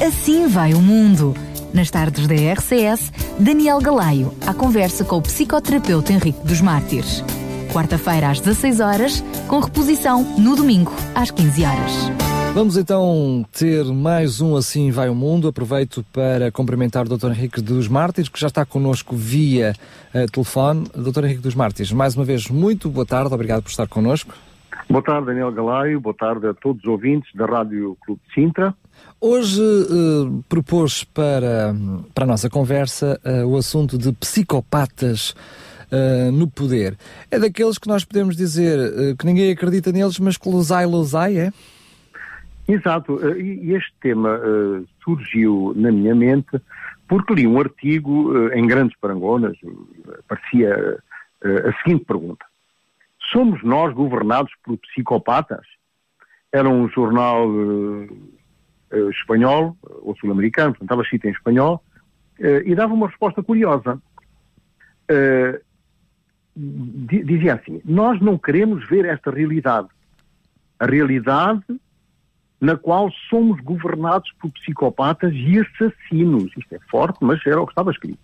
Assim vai o mundo. Nas tardes da RCS, Daniel Galaio, à conversa com o psicoterapeuta Henrique dos Mártires. Quarta-feira às 16 horas, com reposição no domingo às 15 horas. Vamos então ter mais um Assim Vai o Mundo. Aproveito para cumprimentar o Dr. Henrique dos Mártires, que já está connosco via uh, telefone. Dr. Henrique dos Mártires, mais uma vez, muito boa tarde, obrigado por estar connosco. Boa tarde, Daniel Galaio, boa tarde a todos os ouvintes da Rádio Clube de Sintra. Hoje uh, propôs para, para a nossa conversa uh, o assunto de psicopatas uh, no poder. É daqueles que nós podemos dizer uh, que ninguém acredita neles, mas que losai, losai, é? Exato, e este tema surgiu na minha mente porque li um artigo em grandes parangonas, parecia a seguinte pergunta. Somos nós governados por psicopatas? Era um jornal espanhol, ou sul-americano, estava escrito em espanhol, e dava uma resposta curiosa dizia assim: Nós não queremos ver esta realidade. A realidade na qual somos governados por psicopatas e assassinos. Isto é forte, mas era o que estava escrito.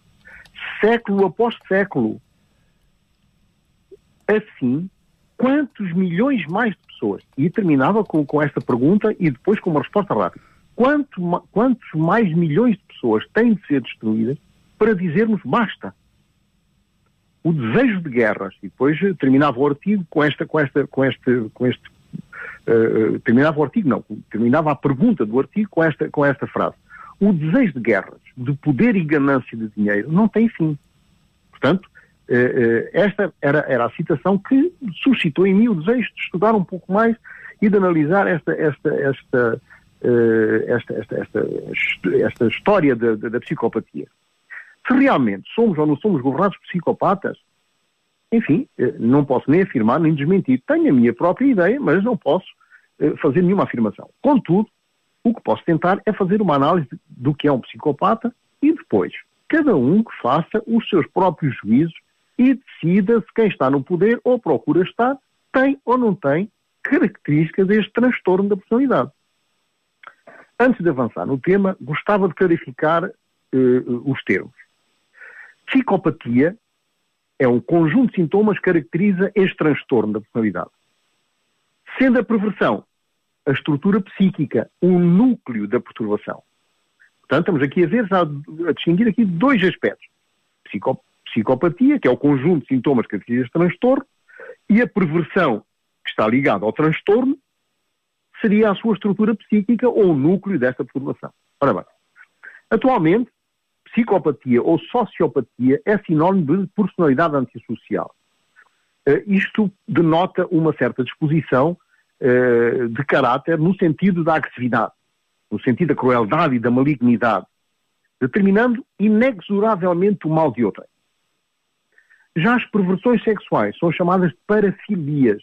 Século após século. Assim, quantos milhões mais de pessoas? E terminava com, com esta pergunta e depois com uma resposta rápida. Quanto, quantos mais milhões de pessoas têm de ser destruídas para dizermos basta? o desejo de guerras, e depois eh, terminava o artigo com esta, com esta, com este, com este, uh, terminava o artigo, não, terminava a pergunta do artigo com esta, com esta frase. O desejo de guerras, de poder e ganância de dinheiro, não tem fim. Portanto, esta era, era a citação que suscitou em mim o desejo de estudar um pouco mais e de analisar esta, esta, esta, esta, esta, esta, esta, história da, da, psicopatia. Se realmente somos ou não somos governados por psicopatas, enfim, eh, não posso nem afirmar nem desmentir. Tenho a minha própria ideia, mas não posso eh, fazer nenhuma afirmação. Contudo, o que posso tentar é fazer uma análise do que é um psicopata e depois cada um que faça os seus próprios juízos e decida se quem está no poder ou procura estar tem ou não tem características deste transtorno da personalidade. Antes de avançar no tema, gostava de clarificar uh, os termos. Psicopatia é um conjunto de sintomas que caracteriza este transtorno da personalidade. Sendo a perversão a estrutura psíquica, um núcleo da perturbação. Portanto, estamos aqui a ver, a, distinguir aqui dois aspectos. Psico, psicopatia, que é o conjunto de sintomas que caracteriza este transtorno, e a perversão, que está ligada ao transtorno, seria a sua estrutura psíquica ou o núcleo desta perturbação. Ora bem, atualmente, psicopatia ou sociopatia é sinónimo de personalidade antissocial. Uh, isto denota uma certa disposição uh, de caráter no sentido da agressividade, no sentido da crueldade e da malignidade, determinando inexoravelmente o mal de outrem. Já as perversões sexuais são chamadas de parafilias,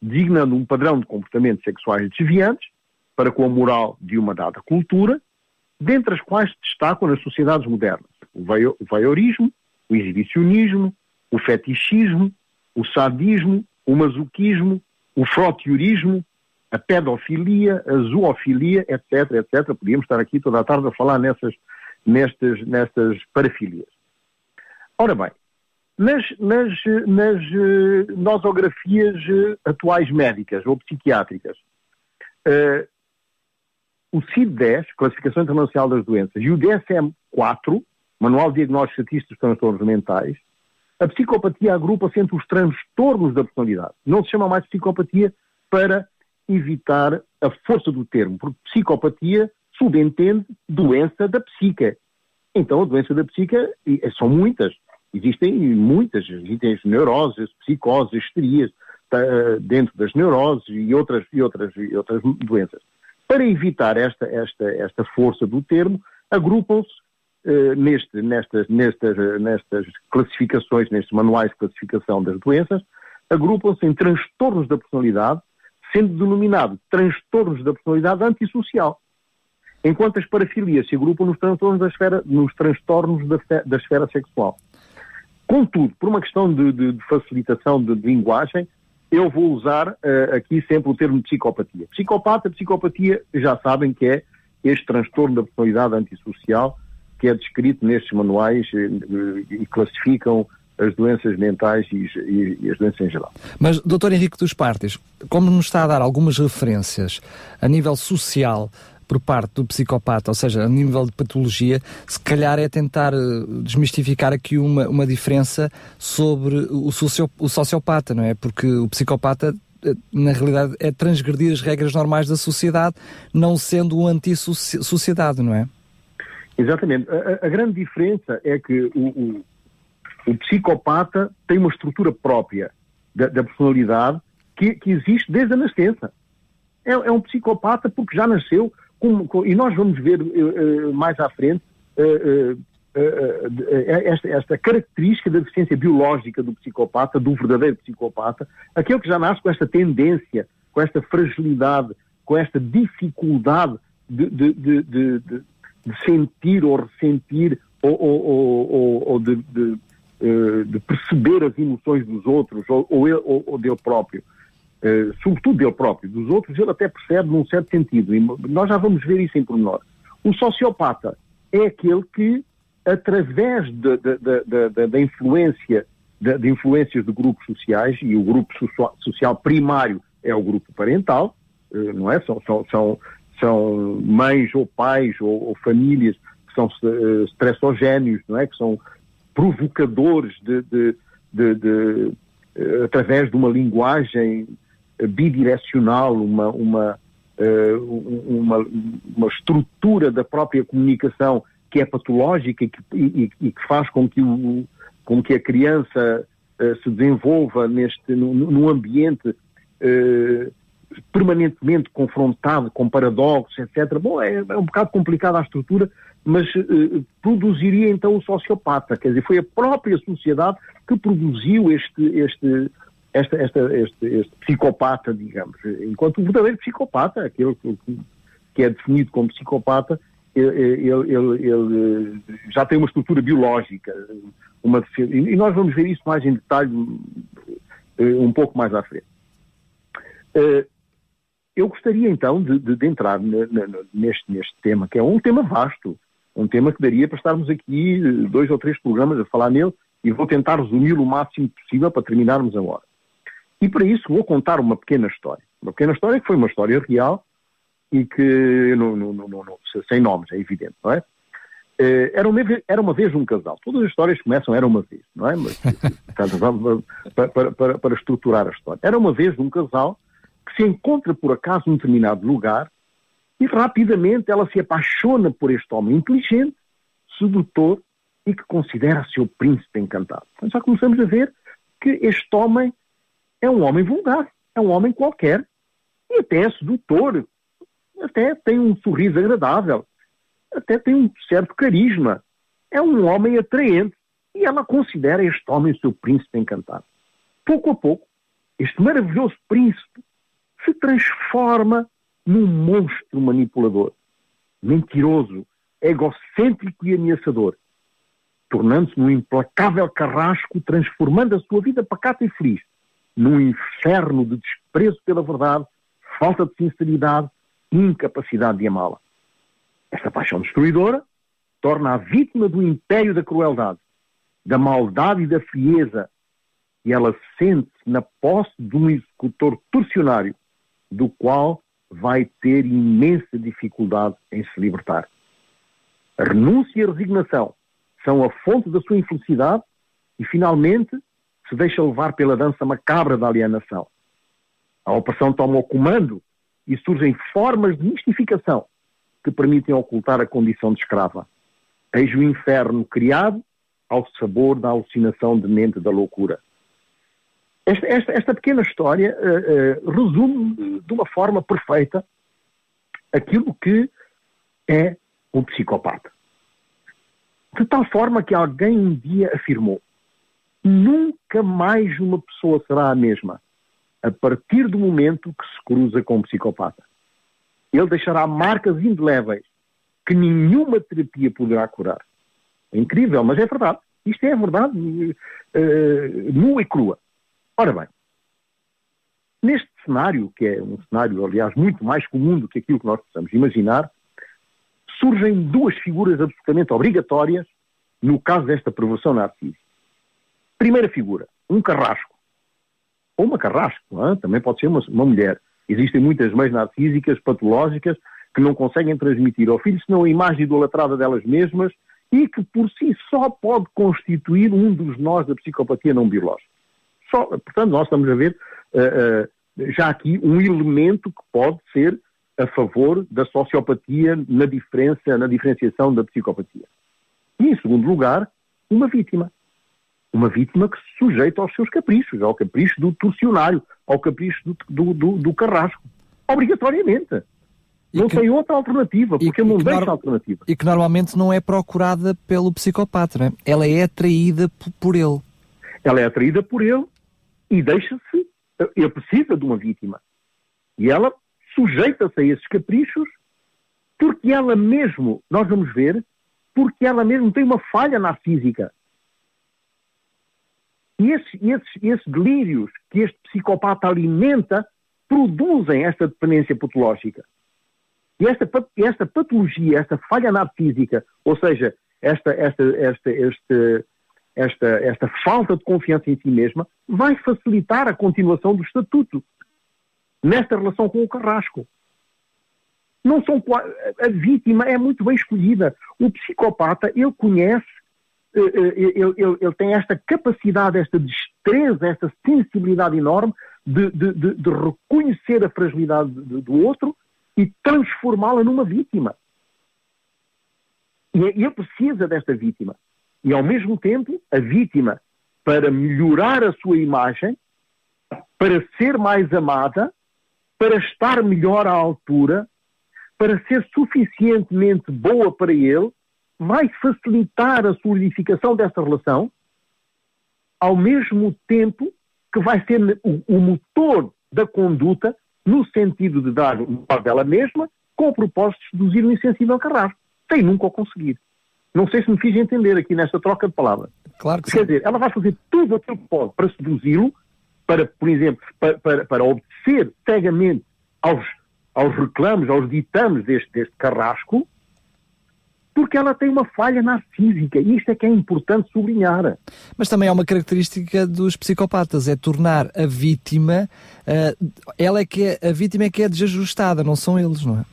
designando um padrão de comportamentos sexuais desviantes para com a moral de uma dada cultura dentre as quais se destacam nas sociedades modernas o voyeurismo, o exibicionismo, o fetichismo, o sadismo, o masoquismo, o frotiorismo, a pedofilia, a zoofilia, etc, etc. Podíamos estar aqui toda a tarde a falar nessas, nestas, nestas parafilias. Ora bem, nas, nas, nas uh, nosografias uh, atuais médicas ou psiquiátricas, uh, o CID-10, Classificação Internacional das Doenças, e o DSM-4, Manual de Diagnóstico Estatístico dos Transtornos Mentais, a psicopatia agrupa-se entre os transtornos da personalidade. Não se chama mais psicopatia para evitar a força do termo, porque psicopatia subentende doença da psique. Então, a doença da psique são muitas. Existem muitas, existem as neuroses, psicoses, histerias, tá, dentro das neuroses e outras, e outras, e outras doenças. Para evitar esta, esta, esta força do termo, agrupam-se uh, neste, nestas, nestas, nestas classificações, nestes manuais de classificação das doenças, agrupam-se em transtornos da personalidade, sendo denominado transtornos da personalidade antissocial. Enquanto as parafilias se agrupam nos transtornos da esfera, nos transtornos da, da esfera sexual. Contudo, por uma questão de, de, de facilitação de, de linguagem, eu vou usar uh, aqui sempre o termo psicopatia. Psicopata, psicopatia, já sabem que é este transtorno da personalidade antissocial que é descrito nestes manuais e classificam as doenças mentais e, e, e, as doenças em geral. Mas, doutor Henrique dos Partes, como nos está a dar algumas referências a nível social por parte do psicopata, ou seja, a nível de patologia, se calhar é tentar eh, desmistificar aqui uma, uma diferença sobre o, socio, o sociopata, não é? Porque o psicopata eh, na realidade é transgredir as regras normais da sociedade, não sendo um anti-sociedade, não é? Exatamente. A, a, grande diferença é que o, o, o, psicopata tem uma estrutura própria da, da personalidade que, que, existe desde a nascença. É, é, um psicopata porque já nasceu e nós vamos ver uh, mais à frente uh, esta, esta, característica da deficiência biológica do psicopata, do verdadeiro psicopata, aquele que já nasce com esta tendência, com esta fragilidade, com esta dificuldade de, de, de, de, sentir ou ressentir ou, ou, ou, ou de, perceber as emoções dos outros ou, ou, ou dele próprio. Uh, sobretudo dele próprio, dos outros, ele até percebe num certo sentido, e nós já vamos ver isso em pormenor. O sociopata é aquele que, através de, de, de, da influência, de, influências de grupos sociais, e o grupo social primário é o grupo parental, uh, não é? São, são, são, são mães ou pais ou, ou famílias que são uh, estressogénios, não é? Que são provocadores de, de através de uma linguagem bidirecional, uma, uma, uh, uma, uma estrutura da própria comunicação que é patológica e que, e, e que faz com que, o, com que a criança uh, se desenvolva neste, num ambiente uh, permanentemente confrontado com paradoxos, etc. Bom, é, é um bocado complicada a estrutura, mas produziria então o sociopata, quer dizer, foi a própria sociedade que produziu este, este, esta, esta, este, este, psicopata, digamos. Enquanto o verdadeiro psicopata, aquele que, é definido como psicopata, ele, ele, ele, já tem uma estrutura biológica, uma e nós vamos ver isso mais em detalhe eh, um pouco mais à frente. Eh, eu gostaria então de, de, de entrar neste, neste tema, que é um tema vasto, um tema que daria para estarmos aqui eh, dois ou três programas a falar nele, e vou tentar resumi-lo o máximo possível para terminarmos a hora. E para isso vou contar uma pequena história. Uma pequena história que foi uma história real e que, não, não, não, sem nomes, é evidente, não é? Eh, era uma, vez, era uma vez um casal. Todas as histórias começam era uma vez, não é? Mas, para, para, para, para estruturar a história. Era uma vez um casal que se encontra por acaso num determinado lugar e rapidamente ela se apaixona por este homem inteligente, sedutor e que considera seu príncipe encantado. Então já começamos a ver que este homem é um homem vulgar, é um homem qualquer, e até é sedutor, até tem um sorriso agradável, até tem um certo carisma, é um homem atraente, e ela considera este homem seu príncipe encantado. Pouco a pouco, este maravilhoso príncipe se transforma num monstro manipulador, mentiroso, egocêntrico e ameaçador, tornando-se num implacável carrasco, transformando a sua vida pacata e feliz num inferno de desprezo pela verdade, falta de sinceridade e incapacidade de amá-la. Esta paixão destruidora torna a vítima do império da crueldade, da maldade e da frieza, e ela sente-se na posse de um executor torcionário, do qual vai ter imensa dificuldade em se libertar. A renúncia e a resignação são a fonte da sua infelicidade e, finalmente, se deixa levar pela dança macabra da alienação. A opressão toma o comando e surgem formas de mistificação que permitem ocultar a condição de escrava. Eis o inferno criado ao sabor da alucinação de mente da loucura. Esta, esta, esta pequena história uh, uh, resume de uma forma perfeita aquilo que é um psicopata. De tal forma que alguém um dia afirmou: nunca mais uma pessoa será a mesma a partir do momento que se cruza com um psicopata. Ele deixará marcas indeléveis que nenhuma terapia poderá curar. É incrível, mas é verdade. Isto é verdade uh, nua e crua. Ora bem, neste cenário, que é um cenário, aliás, muito mais comum do que aquilo que nós possamos imaginar, surgem duas figuras absolutamente obrigatórias no caso desta perversão narcísica. Primeira figura, um carrasco. Ou uma carrasco, é? também pode ser uma, uma, mulher. Existem muitas mães narcísicas, patológicas, que não conseguem transmitir ao filho senão a imagem idolatrada delas mesmas e que por si só pode constituir um dos nós da psicopatia não biológica. Só, portanto, nós estamos a ver uh, uh, já aqui um elemento que pode ser a favor da sociopatia na diferença, na diferenciação da psicopatia. E, em segundo lugar, uma vítima. Uma vítima que se sujeita aos seus caprichos, ao capricho do torcionário, ao capricho do, do, do, do carrasco. Obrigatoriamente. E não que, tem outra alternativa, porque ele não deixa alternativa. E que normalmente não é procurada pelo psicopata, né? ela é atraída por ele. Ela é atraída por ele e deixa-se, ele precisa de uma vítima. E ela sujeita-se a esses caprichos porque ela mesmo, nós vamos ver, porque ela mesmo tem uma falha narcísica. E esses, esses, esses delírios que este psicopata alimenta produzem esta dependência patológica. E esta, esta patologia, esta falha narcísica, ou seja, esta, esta, esta, esta, esta, esta falta de confiança em si mesma, vai facilitar a continuação do estatuto nesta relação com o Carrasco. Não são a vítima é muito bem escolhida. O psicopata ele conhece, ele, ele, ele tem esta capacidade, esta destreza, esta sensibilidade enorme de, de, de, de reconhecer a fragilidade do outro e transformá-la numa vítima. E ele precisa desta vítima. E, ao mesmo tempo, a vítima, para melhorar a sua imagem, para ser mais amada, para estar melhor à altura, para ser suficientemente boa para ele, vai facilitar a solidificação dessa relação, ao mesmo tempo que vai ser o, o motor da conduta no sentido de dar par dela mesma, com o propósito de seduzir o insensível Carrasco, sem nunca o conseguir. Não sei se me fiz entender aqui nesta troca de palavras. Claro que Quer sim. dizer, ela vai fazer tudo aquilo que pode para seduzi-lo, para, por exemplo, para, para, para obedecer cegamente aos, aos reclamos, aos ditames deste, deste carrasco, porque ela tem uma falha narcísica. E isto é que é importante sublinhar. Mas também é uma característica dos psicopatas, é tornar a vítima, uh, ela é que é, a vítima é que é desajustada, não são eles, não é?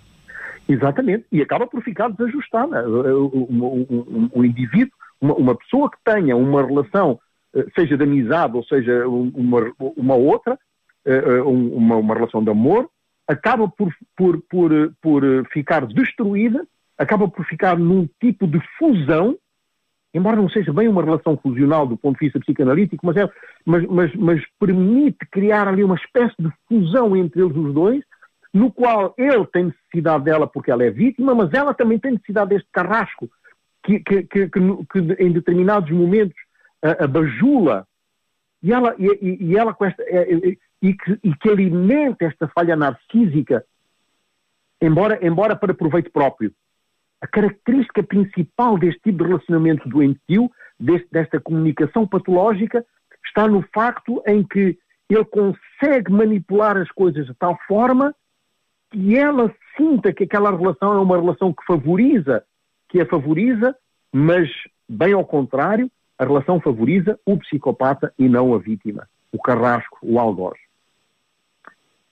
Exatamente, e acaba por ficar desajustada. Um, um, um indivíduo, uma, uma, pessoa que tenha uma relação, eh, seja de amizade ou seja uma, uma outra, eh, uma, uma relação de amor, acaba por, por, por, por ficar destruída acaba por ficar num tipo de fusão, embora não seja bem uma relação fusional do ponto de vista psicanalítico, mas, é, mas, mas, mas permite criar ali uma espécie de fusão entre eles os dois, no qual ele tem necessidade dela porque ela é vítima, mas ela também tem necessidade deste carrasco, que, que, que, que em determinados momentos a, a bajula, e ela, e, e ela com esta, e, e, que, e que alimenta esta falha narcísica, embora, embora para proveito próprio. A característica principal deste tipo de relacionamento doentio, deste, desta comunicação patológica, está no facto em que ele consegue manipular as coisas de tal forma que ela sinta que aquela relação é uma relação que favoriza, que a favoriza, mas, bem ao contrário, a relação favoriza o psicopata e não a vítima, o carrasco, o algoz.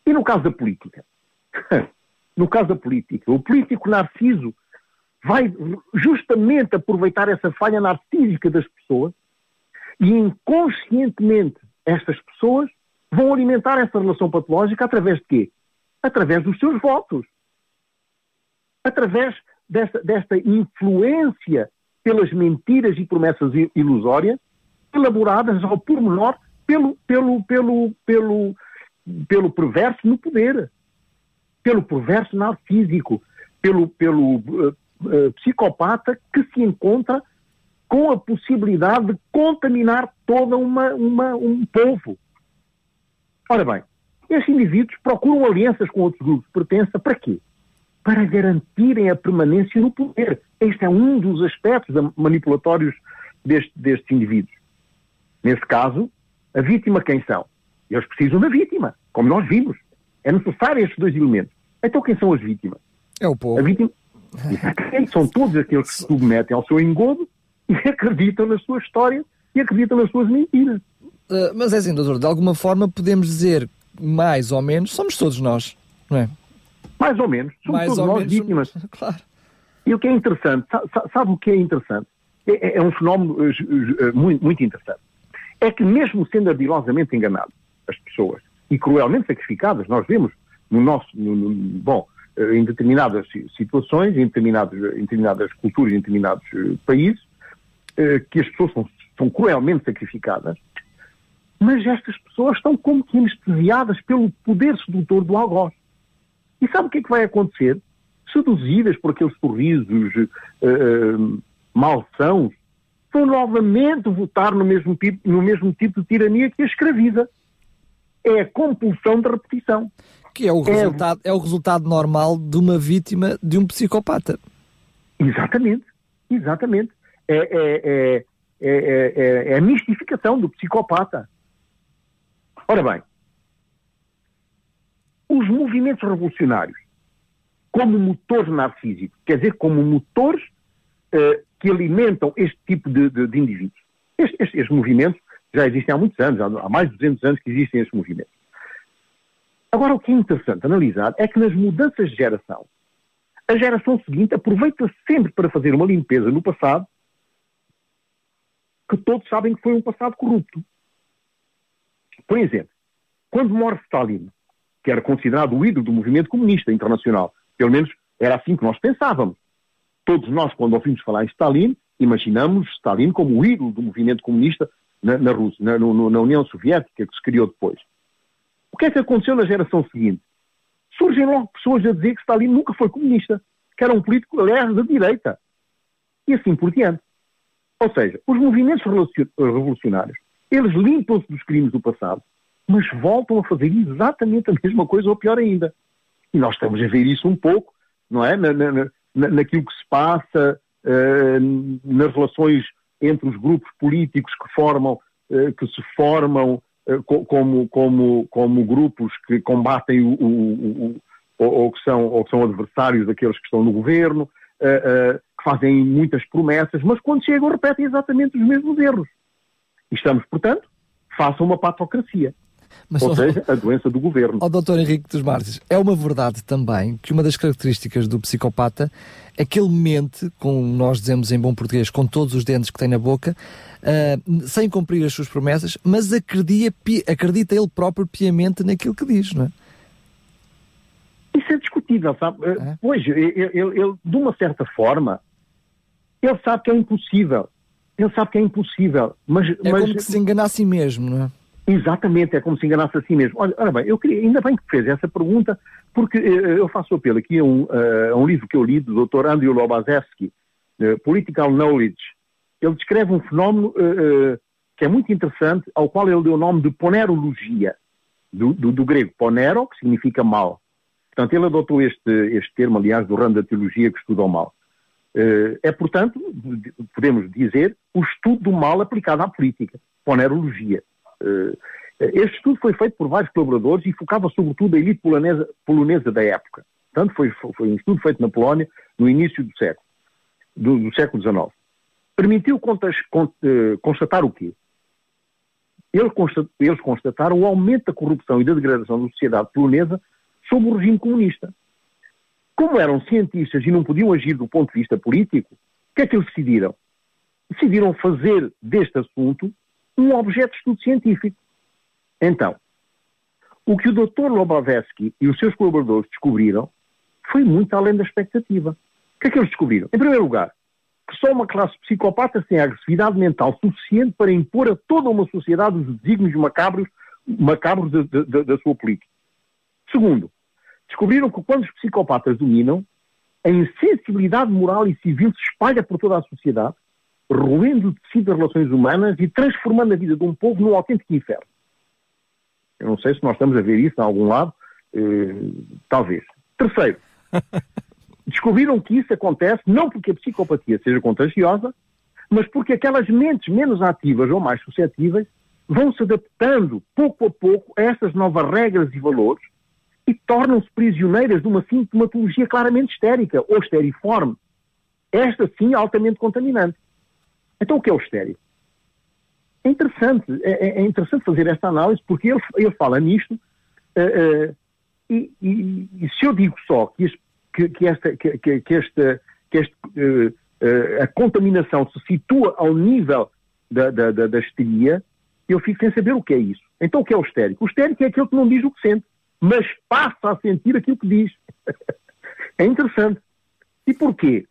E no caso da política? no caso da política, o político narciso vai justamente aproveitar essa falha narcísica das pessoas e inconscientemente estas pessoas vão alimentar essa relação patológica através de quê? Através dos seus votos. Através desta, desta influência pelas mentiras e promessas ilusórias elaboradas ao pormenor pelo, pelo, pelo, pelo, pelo perverso no poder, pelo perverso narcísico, pelo, pelo uh, uh, psicopata que se encontra com a possibilidade de contaminar toda uma, uma, um povo. Ora bem, estes indivíduos procuram alianças com outros grupos de pertença para quê? Para garantirem a permanência no poder. Este é um dos aspectos manipulatórios deste, destes indivíduos. Nesse caso, a vítima quem são? Eles precisam da vítima, como nós vimos. É necessário estes dois elementos. Então quem são as vítimas? É o povo. A vítima, são todos aqueles que se submetem ao seu engodo e acreditam nas suas histórias e acreditam nas suas mentiras. Uh, mas é assim, doutor, de alguma forma podemos dizer, mais ou menos, somos todos nós, não é? Mais ou menos, somos mais todos nós menos, vítimas. Somos... Claro. E o que é interessante, sabe, sabe o que é interessante? É, é, é um fenómeno uh, muito, muito interessante. É que mesmo sendo ardilosamente enganados as pessoas e cruelmente sacrificadas, nós vemos no nosso, no, no, bom, eh, em determinadas situações, em, determinados, em determinadas culturas, em determinados uh, países, que as pessoas são, são cruelmente sacrificadas, mas estas pessoas estão como que anestesiadas pelo poder sedutor do algoz. E sabe o que é que vai acontecer? Seduzidas por aqueles sorrisos uh, malsãos, vão novamente votar no mesmo, tipo, no mesmo tipo de tirania que a escraviza. É a compulsão de repetição. Que é o, é... Resultado, é o resultado normal de uma vítima de um psicopata. Exatamente, exatamente. É, é, é, é, a mistificação do psicopata. Ora bem, os movimentos revolucionários, como motores narcísicos, quer dizer, como motores uh, que alimentam este tipo de, de, de indivíduos. Estes, estes, movimentos já existem há muitos anos, há mais de 200 anos que existem estes movimentos. Agora, o que é interessante analisar é que nas mudanças de geração, a geração seguinte aproveita sempre para fazer uma limpeza no passado que todos sabem que foi um passado corrupto. Por exemplo, quando morre Stalin, que era considerado o ídolo do movimento comunista internacional, pelo menos era assim que nós pensávamos. Todos nós, quando ouvimos falar em Stalin, imaginamos Stalin como o ídolo do movimento comunista na, na Rússia, na, no, na União Soviética, que se criou depois. O que é que aconteceu na geração seguinte? Surgem logo pessoas a dizer que Stalin nunca foi comunista, que era um político, aliás, da direita. E assim por diante. Ou seja, os movimentos revolucionários, eles limpam-se dos crimes do passado, mas voltam a fazer exatamente a mesma coisa, ou pior ainda. E nós estamos a ver isso um pouco, não é? Na, na, na, naquilo que se passa, uh, nas relações entre os grupos políticos que formam, uh, que se formam eh, como, como, como grupos que combatem o, o, o, ou, que são, ou que são adversários daqueles que estão no governo, uh, que fazem muitas promessas, mas quando chegam repetem exatamente os mesmos erros. E estamos, portanto, façam uma patocracia. Mas, Ou seja, a doença do governo. Ó doutor Henrique dos Mártires, é uma verdade também que uma das características do psicopata é que ele mente, como nós dizemos em bom português, com todos os dentes que tem na boca, uh, sem cumprir as suas promessas, mas acredita, acredita ele próprio piamente naquilo que diz, não é? Isso é discutível, sabe? É? Pois, ele, ele, ele, de uma certa forma, ele sabe que é impossível. Ele sabe que é impossível, mas... É mas... como se se engana a si mesmo, não é? Exatamente, é como se enganasse a si mesmo. Olha, ora bem, eu queria, ainda bem que fez essa pergunta, porque uh, eu faço apelo aqui a um, uh, um, livro que eu li do Dr. Andrew Lobazewski, uh, Political Knowledge. Ele descreve um fenómeno que é muito interessante, ao qual ele deu o nome de ponerologia, do, do, do, grego ponero, que significa mal. Portanto, ele adotou este, este termo, aliás, do ramo da teologia que estuda o mal. é, portanto, podemos dizer, o estudo do mal aplicado à política, ponerologia. Eh, este estudo foi feito por vários colaboradores e focava sobretudo a elite polonesa, polonesa da época. Portanto, foi, foi, um estudo feito na Polónia no início do século, do, do século XIX. Permitiu eh, constatar o quê? Eles constataram o aumento da corrupção e da degradação da sociedade polonesa sob o regime comunista. Como eram cientistas e não podiam agir do ponto de vista político, o que é que eles decidiram? Decidiram fazer deste assunto um objeto de estudo científico. Então, o que o Dr. Lobovetsky e os seus colaboradores descobriram foi muito além da expectativa. O que é que eles descobriram? Em primeiro lugar, que só uma classe psicopata tem agressividade mental suficiente para impor a toda uma sociedade os desígnios macabros, macabros da sua política. Segundo, descobriram que quando os psicopatas dominam, a insensibilidade moral e civil se espalha por toda a sociedade roendo o tecido das relações humanas e transformando a vida de um povo num autêntico inferno. Eu não sei se nós estamos a ver isso em algum lado, eh, talvez. Terceiro, descobriram que isso acontece não porque a psicopatia seja contagiosa, mas porque aquelas mentes menos ativas ou mais suscetíveis vão se adaptando pouco a pouco a essas novas regras e valores e tornam-se prisioneiras de uma sintomatologia claramente histérica ou esteriforme. Esta sim altamente contaminante. Então o que é o estéreo? É interessante, é, é, é interessante fazer esta análise porque ele, ele fala nisto uh, uh, e, e, e, se eu digo só que, este, que, que esta, que, que, esta, que este, uh, a contaminação se situa ao nível da, da, da, da histeria, eu fico sem saber o que é isso. Então o que é o histérico? O histérico é aquele que não diz o que sente, mas passa a sentir aquilo que diz. é interessante. E porquê?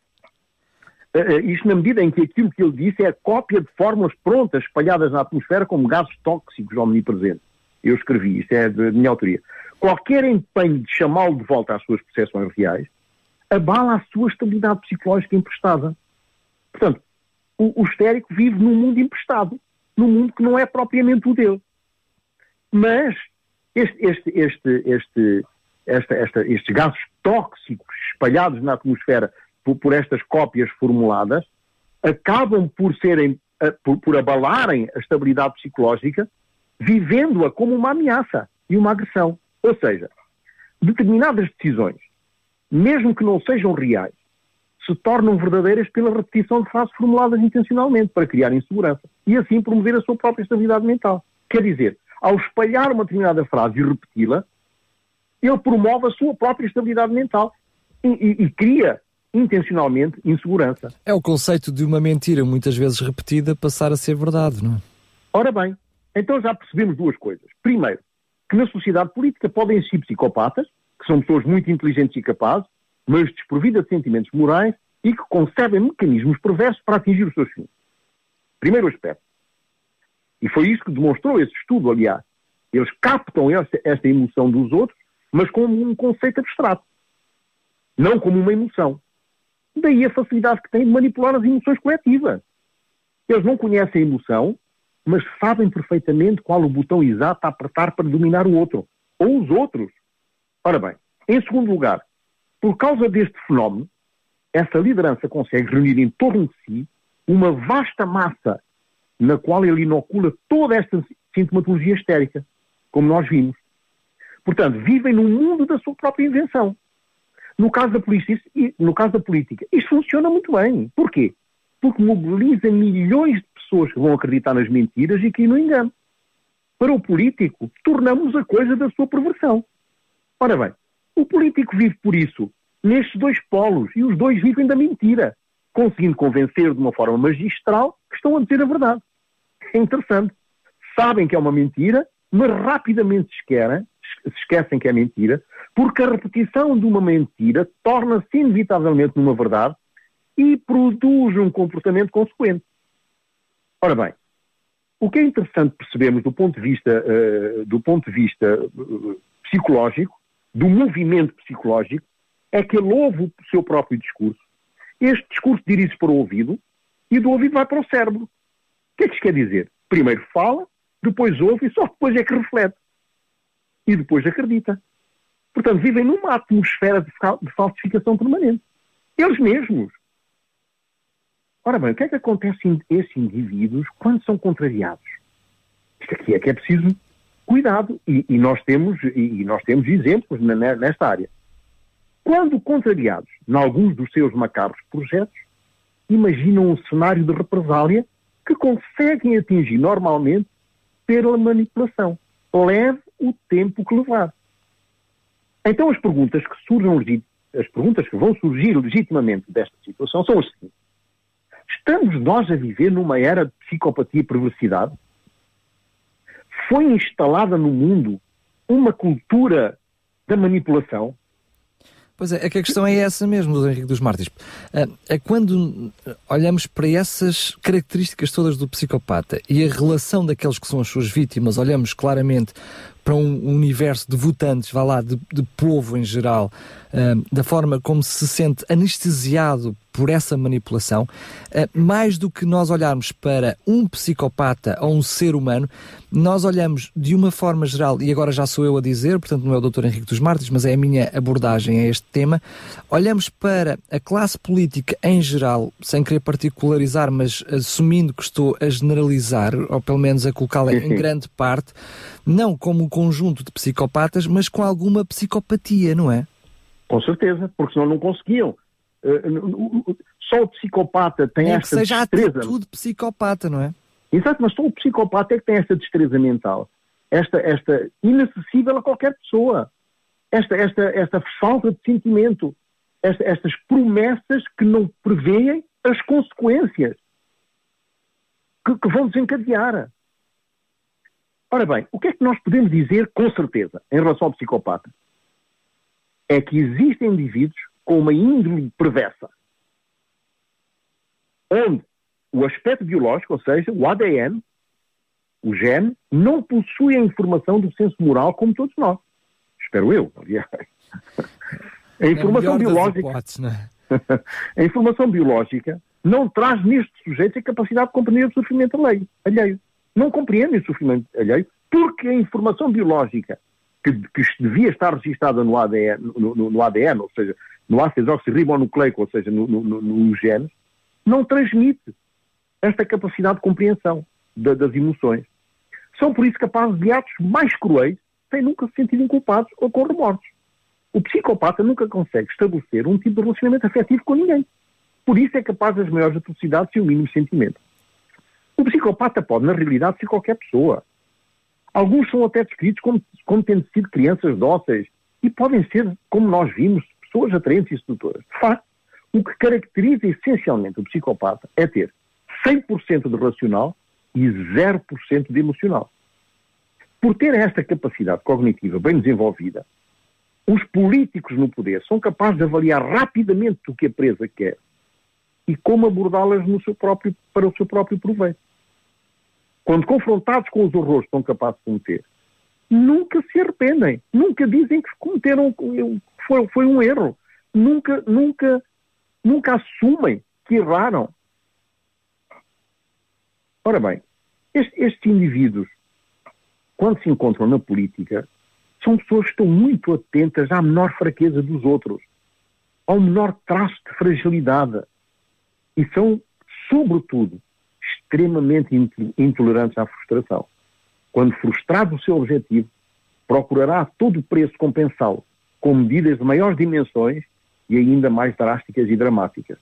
Uh, isto na medida em que aquilo que ele disse é a cópia de fórmulas prontas espalhadas na atmosfera como gases tóxicos omnipresentes. Eu escrevi, isto é de minha autoria. Qualquer empenho de chamá-lo de volta às suas percepções reais abala a sua estabilidade psicológica emprestada. Portanto, o, o histérico vive num mundo emprestado, num mundo que não é propriamente o dele. Mas este, este, este, este, esta, esta, estes gases tóxicos espalhados na atmosfera por, por estas cópias formuladas, acabam por serem, por, por abalarem a estabilidade psicológica, vivendo-a como uma ameaça e uma agressão. Ou seja, determinadas decisões, mesmo que não sejam reais, se tornam verdadeiras pela repetição de frases formuladas intencionalmente para criar insegurança e assim promover a sua própria estabilidade mental. Quer dizer, ao espalhar uma determinada frase e repeti-la, ele promove a sua própria estabilidade mental e, e, e cria intencionalmente insegurança. É o conceito de uma mentira muitas vezes repetida passar a ser verdade, não é? Ora bem, então já percebemos duas coisas. Primeiro, que na sociedade política podem existir psicopatas, que são pessoas muito inteligentes e capazes, mas desprovidas de sentimentos morais e que concebem mecanismos perversos para atingir os seus fins. Primeiro aspecto. E foi isso que demonstrou esse estudo, aliás. Eles captam esta, esta emoção dos outros, mas como um conceito abstrato, não como uma emoção. Daí a facilidade que têm de manipular as emoções coletivas. Eles não conhecem a emoção, mas sabem perfeitamente qual o botão exato a apertar para dominar o outro, ou os outros. Ora bem, em segundo lugar, por causa deste fenómeno, essa liderança consegue reunir em torno de si uma vasta massa na qual ele inocula toda esta sintomatologia histérica, como nós vimos. Portanto, vivem no mundo da sua própria invenção. No caso da polícia, no caso da política, isto funciona muito bem. Porquê? Porque mobiliza milhões de pessoas que vão acreditar nas mentiras e que no engano. Para o político, tornamos a coisa da sua perversão. Ora bem, o político vive por isso nestes dois polos e os dois vivem da mentira, conseguindo convencer de uma forma magistral que estão a dizer a verdade. É interessante. Sabem que é uma mentira, mas rapidamente se esquecem, se esquecem que é mentira, porque a repetição de uma mentira torna-se inevitavelmente numa verdade e produz um comportamento consequente. Ora bem, o que é interessante percebermos do ponto de vista, uh, do ponto de vista uh, psicológico, do movimento psicológico, é que ele ouve o seu próprio discurso. Este discurso dirige-se para o ouvido e do ouvido vai para o cérebro. O que é que isto quer dizer? Primeiro fala, depois ouve e só depois é que reflete. E depois acredita. Portanto, vivem numa atmosfera de, falsificação permanente. Eles mesmos. Ora bem, o que é que acontece a esses indivíduos quando são contrariados? Isto aqui é que é preciso cuidado. E, e nós, temos, e nós temos exemplos nesta área. Quando contrariados em alguns dos seus macabros projetos, imaginam um cenário de represália que conseguem atingir normalmente pela manipulação. Leve o tempo que levar. Então as perguntas que surgem, as perguntas que vão surgir legitimamente desta situação são as seguintes. Estamos nós a viver numa era de psicopatia e perversidade? Foi instalada no mundo uma cultura da manipulação? Pois é, é que a questão é essa mesmo, do Henrique dos Mártires. É quando olhamos para essas características todas do psicopata e a relação daqueles que são as suas vítimas, olhamos claramente para um universo de votantes, vá lá, de, de povo em geral, da forma como se sente anestesiado por essa manipulação, uh, mais do que nós olharmos para um psicopata ou um ser humano, nós olhamos de uma forma geral, e agora já sou eu a dizer, portanto não é o Dr. Henrique dos Martins, mas é a minha abordagem a este tema, olhamos para a classe política em geral, sem querer particularizar, mas assumindo que estou a generalizar, ou pelo menos a colocá-la em grande parte, não como um conjunto de psicopatas, mas com alguma psicopatia, não é? Com certeza, porque senão não conseguiam. Uh, só o psicopata tem é esta que seja destreza. atitude psicopata, não é? Exato, mas só o psicopata é que tem esta destreza mental, esta, esta inacessível a qualquer pessoa, esta, esta, esta falta de sentimento, esta, estas promessas que não preveem as consequências que, que vão desencadear. Ora bem, o que é que nós podemos dizer com certeza em relação ao psicopata? É que existem indivíduos com uma índole perversa, onde o aspecto biológico, ou seja, o ADN, o gene, não possui a informação do senso moral como todos nós. Espero eu, aliás. A informação é biológica. Hipóteses, não é? a informação biológica não traz neste sujeito a capacidade de compreender o sofrimento alheio. Não compreende o sofrimento alheio porque a informação biológica que, que devia estar registada no ADN, no, no, no ADN, ou seja, no ácido desoxirribonucleico, ou seja, no, no, no genes, não transmite esta capacidade de compreensão da, das emoções. São por isso capazes de atos mais cruéis sem nunca se sentirem culpados ou com remorsos. O psicopata nunca consegue estabelecer um tipo de relacionamento afetivo com ninguém. Por isso é capaz das maiores atrocidades e o mínimo sentimento. O psicopata pode, na realidade, ser qualquer pessoa. Alguns são até descritos como, como tendo sido crianças dóceis e podem ser, como nós vimos, pessoas atraentes e sedutoras. De facto, o que caracteriza essencialmente o psicopata é ter 100% de racional e 0% de emocional. Por ter esta capacidade cognitiva bem desenvolvida, os políticos no poder são capazes de avaliar rapidamente o que a presa quer e como abordá-las para o seu próprio proveito. Quando confrontados com os horrores que são capazes de cometer, nunca se arrependem, nunca dizem que cometeram foi, foi um erro, nunca, nunca, nunca assumem que erraram. Ora bem, estes, estes indivíduos, quando se encontram na política, são pessoas que estão muito atentas à menor fraqueza dos outros, ao menor traço de fragilidade. E são, sobretudo, extremamente intolerantes à frustração. Quando frustrado o seu objetivo, procurará a todo preço compensá-lo, com medidas de maiores dimensões e ainda mais drásticas e dramáticas.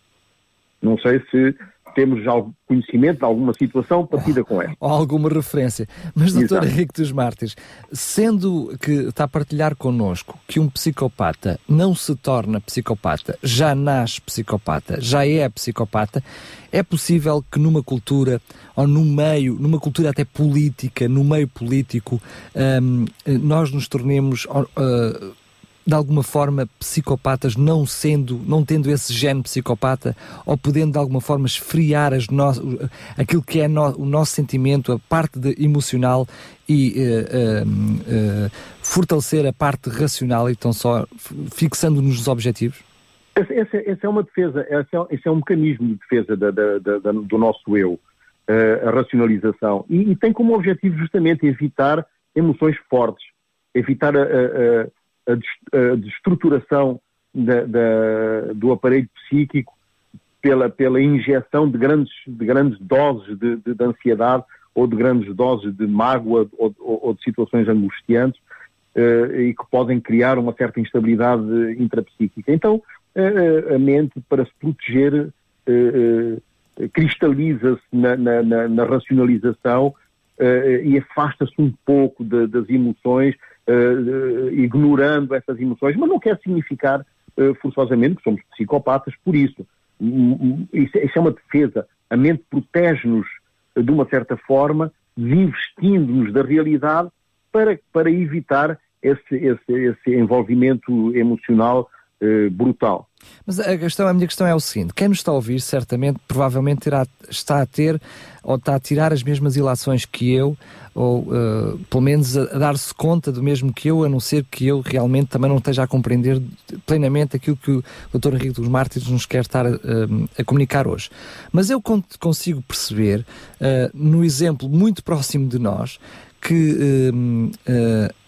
Não sei se temos já conhecimento de alguma situação parecida com esta. Ou alguma referência. Mas, doutor Henrique dos Mártires, sendo que está a partilhar connosco que um psicopata não se torna psicopata, já nasce psicopata, já é psicopata, é possível que numa cultura, ou num meio, numa cultura até política, no meio político, um, nós nos tornemos... Uh, de alguma forma psicopatas, não sendo, não tendo esse gene psicopata, ou podendo de alguma forma esfriar as no, aquilo que é no, o nosso sentimento, a parte de, emocional e uh, uh, uh, fortalecer a parte racional e tão só fixando-nos nos objetivos? Essa, essa, é uma defesa, esse é, esse é, um mecanismo de defesa da, da, da, do nosso eu, a racionalização, e, e, tem como objetivo justamente evitar emoções fortes, evitar destruturação da, da, do aparelho psíquico pela, pela injeção de grandes, de grandes doses de, de, de ansiedade ou de grandes doses de mágoa ou, ou, ou de situações angustiantes uh, e que podem criar uma certa instabilidade intrapsíquica. Então, uh, a mente, para se proteger, uh, cristaliza-se na, na, na, na, racionalização e afasta-se um pouco de, das emoções uh, ignorando essas emoções, mas não quer significar uh, forçosamente que somos psicopatas por isso. Isso, isso é uma defesa. A mente protege-nos de uma certa forma, desinvestindo-nos da realidade para, para evitar esse, esse, esse envolvimento emocional uh, brutal. Mas a, questão, a minha questão é o seguinte: quem nos está a ouvir, certamente, provavelmente terá, está a ter ou está a tirar as mesmas ilações que eu, ou uh, pelo menos a, a dar-se conta do mesmo que eu, a não ser que eu realmente também não esteja a compreender plenamente aquilo que o Dr. Henrique dos Mártires nos quer estar uh, a comunicar hoje. Mas eu consigo perceber, uh, no exemplo muito próximo de nós, que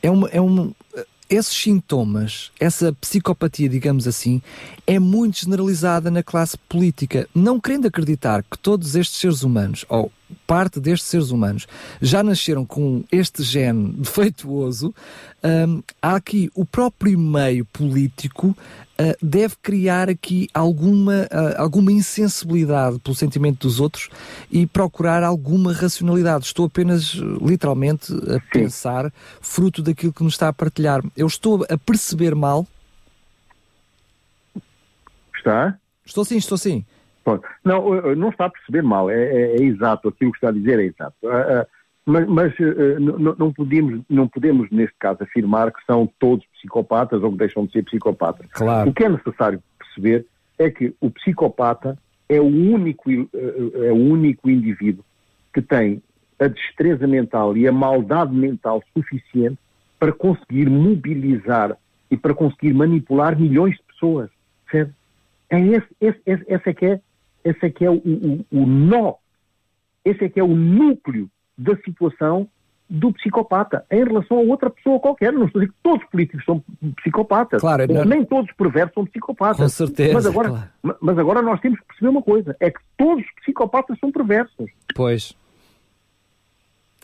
é, uma, é, uma, esses sintomas, essa psicopatia, digamos assim, é muito generalizada na classe política. Não querendo acreditar que todos estes seres humanos, ou parte destes seres humanos, já nasceram com este gene defeituoso, hum, há aqui o próprio meio político deve criar aqui alguma, uh, alguma insensibilidade pelo sentimento dos outros e procurar alguma racionalidade. Estou apenas, literalmente, a Sim. pensar, fruto daquilo que nos está a partilhar. Eu estou a perceber mal. Está? Estou sim, estou sim. Não, não está a perceber mal, é, é, é exato, aquilo que está a dizer é exato. Uh, mas, mas não, podemos, não podemos, neste caso, afirmar que são todos psicopatas ou que deixam de ser psicopatas. Claro. O que é necessário perceber é que o psicopata é o único, é o único indivíduo que tem a destreza mental e a maldade mental suficiente para conseguir mobilizar e para conseguir manipular milhões de pessoas. Certo? É esse, esse, esse, esse é que é esse é que é o, o, o nó, esse é que é o núcleo da situação do psicopata em relação a outra pessoa qualquer. Não estou a dizer que todos os políticos são psicopatas. Claro, não... Nem todos os perversos são psicopatas. Com certeza. Mas agora, claro. mas agora nós temos que perceber uma coisa: é que todos os psicopatas são perversos. Pois.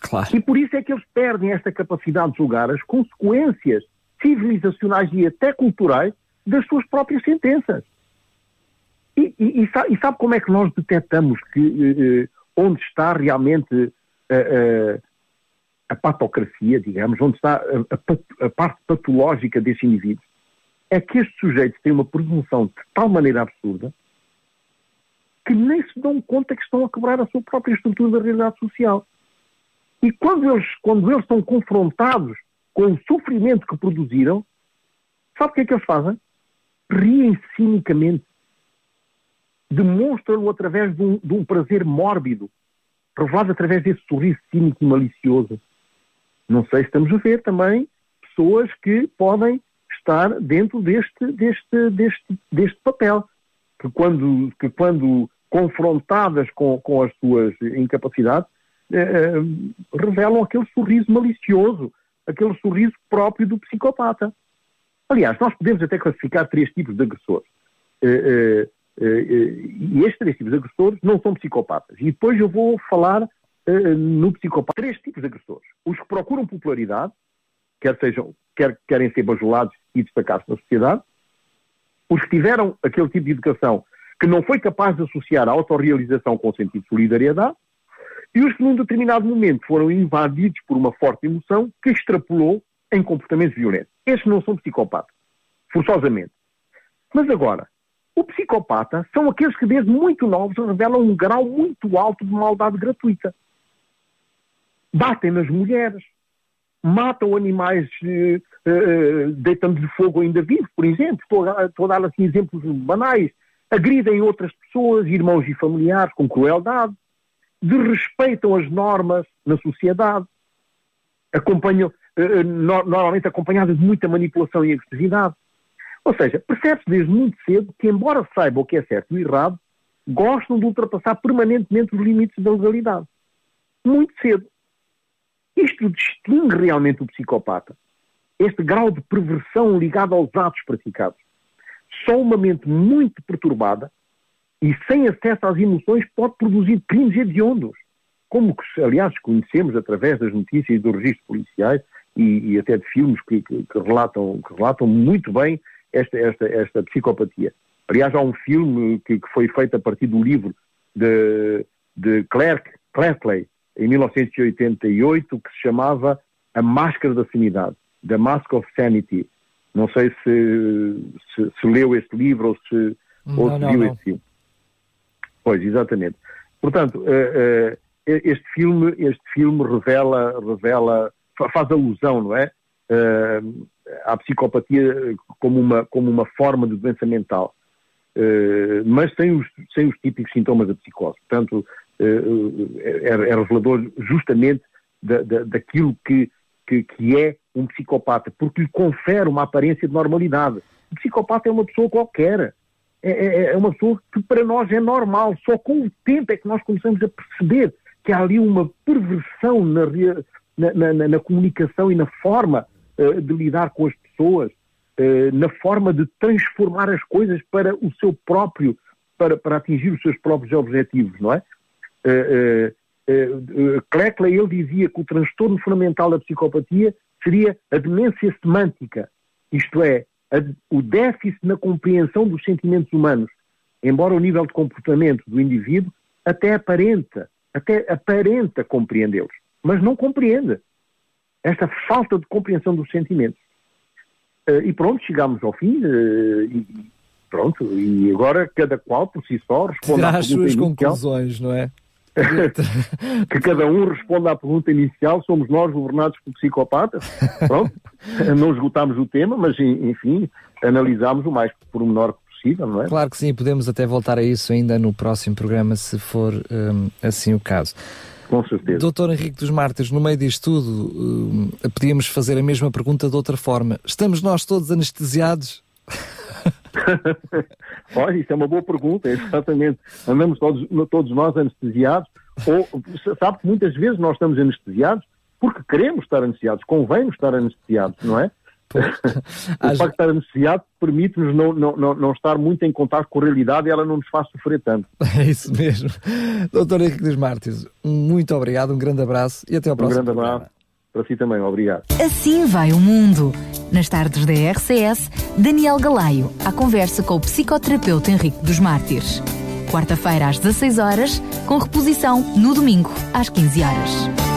Claro. E por isso é que eles perdem esta capacidade de julgar as consequências civilizacionais e até culturais das suas próprias sentenças. E, e, e, sabe, e, sabe, como é que nós detectamos que uh, onde está realmente uh, uh, a patocracia, digamos, onde está a, a, a, parte patológica desse indivíduo? É que estes sujeitos têm uma presunção de tal maneira absurda que nem se dão conta que estão a quebrar a sua própria estrutura da realidade social. E quando eles, quando eles são confrontados com o sofrimento que produziram, sabe o que é que eles fazem? Riem cinicamente demonstram-no através de um, de um, prazer mórbido, revelado através desse sorriso cínico e malicioso. Não sei se estamos a ver também pessoas que podem estar dentro deste, deste, deste, deste papel, que quando, que quando confrontadas com, com as suas incapacidades, eh, eh revelam aquele sorriso malicioso, aquele sorriso próprio do psicopata. Aliás, nós podemos até classificar três tipos de agressores. Eh, eh, eh, eh, e estes três tipos de agressores não são psicopatas. E depois eu vou falar no psicopata. Três tipos de agressores. Os que procuram popularidade, quer sejam, quer querem ser bajulados e destacar-se na sociedade. Os que tiveram aquele tipo de educação que não foi capaz de associar a autorrealização com o sentido de solidariedade. E os que num determinado momento foram invadidos por uma forte emoção que extrapolou em comportamentos violentos. Estes não são psicopatas, forçosamente. Mas agora, o psicopata são aqueles que desde muito novos revelam um grau muito alto de maldade gratuita. Batem nas mulheres, matam animais, uh, uh, deitando de fogo ainda vivos, por exemplo. Estou a, estou a dar assim exemplos banais. Agridem outras pessoas, irmãos e familiares, com crueldade. Desrespeitam as normas na sociedade. Acompanham, uh, no, normalmente acompanhadas de muita manipulação e agressividade. Ou seja, percebe-se desde muito cedo que, embora saibam o que é certo e errado, gostam de ultrapassar permanentemente os limites da legalidade. Muito cedo. Isto distingue realmente o psicopata. Este grau de perversão ligado aos atos praticados. Só uma mente muito perturbada e sem acesso às emoções pode produzir crimes hediondos, como aliás, conhecemos através das notícias e dos registros policiais e, e até de filmes que, que, que, relatam, que relatam muito bem esta, esta, esta psicopatia. Aliás, há um filme que, que foi feito a partir do livro de, de Clerkley, em 1988, que se chamava A Máscara da Sanidade, The Mask of Sanity. Não sei se, se, se leu este livro ou se, não, ou se não, viu não. este filme. Pois, exatamente. Portanto, uh, uh, este filme, este filme revela, revela, faz alusão, não é? Uh, à psicopatia como uma, como uma forma de doença mental, uh, mas sem os, sem os típicos sintomas da psicose. Portanto, é, é, revelador justamente da, da, daquilo que, que, que, é um psicopata, porque lhe confere uma aparência de normalidade. O psicopata é uma pessoa qualquer. É, é, é uma pessoa que para nós é normal. Só com o tempo é que nós começamos a perceber que há ali uma perversão na, na, na, na comunicação e na forma uh, de lidar com as pessoas, uh, na forma de transformar as coisas para o seu próprio, para, para atingir os seus próprios objetivos, não é? Uh, uh, Kleckler, ele dizia que o transtorno fundamental da psicopatia seria a demência semântica, isto é, a, o déficit na compreensão dos sentimentos humanos, embora o nível de comportamento do indivíduo até aparenta, até aparenta compreendê-los mas não compreende esta falta de compreensão dos sentimentos. E pronto, chegamos ao fim e pronto, e agora cada qual por si só responde às suas conclusões, não é? que cada um responda à pergunta inicial, somos nós governados por psicopatas? Pronto, não esgotámos o tema, mas enfim, analisámos o mais pormenor possível, não é? Claro que sim, podemos até voltar a isso ainda no próximo programa, se for um, assim o caso. Com certeza. Doutor Henrique dos Mártires, no meio disto tudo, uh, podíamos fazer a mesma pergunta de outra forma. Estamos nós todos anestesiados? Olha, isso é uma boa pergunta, exatamente. Andamos todos, todos nós anestesiados, ou sabe que muitas vezes nós estamos anestesiados porque queremos estar anestesiados, convém estar anestesiados, não é? o facto de estar anestesiado permite-nos não, não, não, não, estar muito em contato com a realidade e ela não nos faz sofrer tanto. É isso mesmo. Doutor Henrique dos Mártires, muito obrigado, um grande abraço e até ao próximo. Um grande abraço. Programa. Para si também, obrigado. Assim vai o mundo. Nas tardes da RCS, Daniel Galaio, à conversa com o psicoterapeuta Henrique dos Mártires. Quarta-feira às 16 horas, com reposição no domingo às 15 horas.